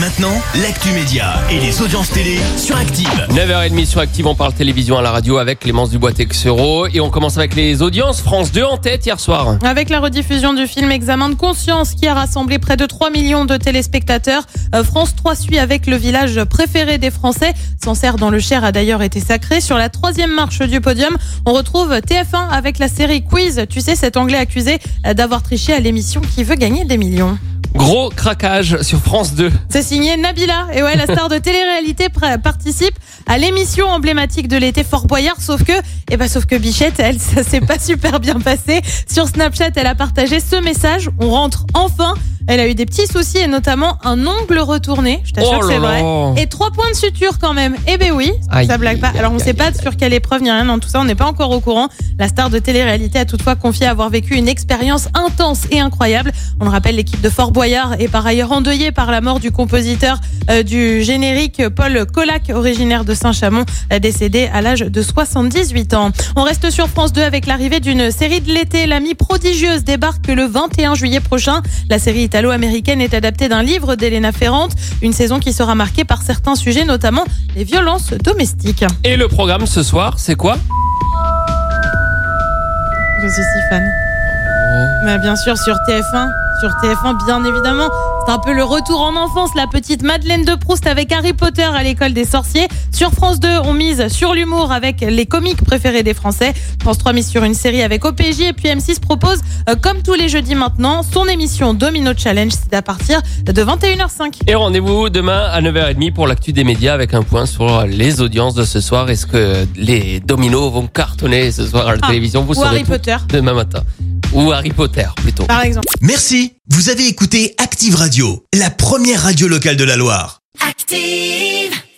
Maintenant, l'actu média et les audiences télé sur Active. 9h30 sur Active, on parle télévision à la radio avec Clémence Dubois-Texero et on commence avec les audiences. France 2 en tête hier soir. Avec la rediffusion du film Examen de conscience qui a rassemblé près de 3 millions de téléspectateurs, euh, France 3 suit avec le village préféré des Français. Sancerre dans le Cher a d'ailleurs été sacré. Sur la troisième marche du podium, on retrouve TF1 avec la série Quiz. Tu sais, cet anglais accusé euh, d'avoir triché à l'émission qui veut gagner des millions. Gros craquage sur France 2. C'est signé Nabila. Et ouais, la star de télé-réalité participe à l'émission emblématique de l'été Fort Boyard. Sauf que, eh ben, sauf que Bichette, elle, ça s'est pas super bien passé. Sur Snapchat, elle a partagé ce message. On rentre enfin. Elle a eu des petits soucis et notamment un ongle retourné. Je t'assure Oh que c'est vrai. Et trois points de suture quand même. Eh ben oui, Aïe, ça blague pas. Alors on aïe, sait pas aïe, sur quelle épreuve ni rien dans tout ça. On n'est pas encore au courant. La star de télé-réalité a toutefois confié avoir vécu une expérience intense et incroyable. On le rappelle, l'équipe de Fort Boyard est par ailleurs endeuillée par la mort du compositeur euh, du générique Paul Colac, originaire de Saint-Chamond, euh, décédé à l'âge de 78 ans. On reste sur France 2 avec l'arrivée d'une série de l'été. L'amie prodigieuse débarque le 21 juillet prochain. La série italo-américaine est adaptée d'un livre d'Elena Ferrante. Une saison qui sera marquée par certains sujets, notamment les violences domestiques. Et le programme ce soir, c'est quoi? Je suis si fan. Mais bien sûr, sur TF1. Sur TF1, bien évidemment. C'est un peu le retour en enfance, la petite Madeleine de Proust avec Harry Potter à l'école des sorciers. Sur France 2, on mise sur l'humour avec les comiques préférés des Français. France 3 mise sur une série avec OPJ. Et puis M6 propose, euh, comme tous les jeudis maintenant, son émission Domino Challenge. C'est à partir de 21h05. Et rendez-vous demain à 9h30 pour l'actu des médias avec un point sur les audiences de ce soir. Est-ce que les dominos vont cartonner ce soir à la Ah, télévision? Vous ou saurez Harry Potter. demain matin. Ou Harry Potter plutôt. Par exemple. Merci. Vous avez écouté Active Radio, la première radio locale de la Loire. Active.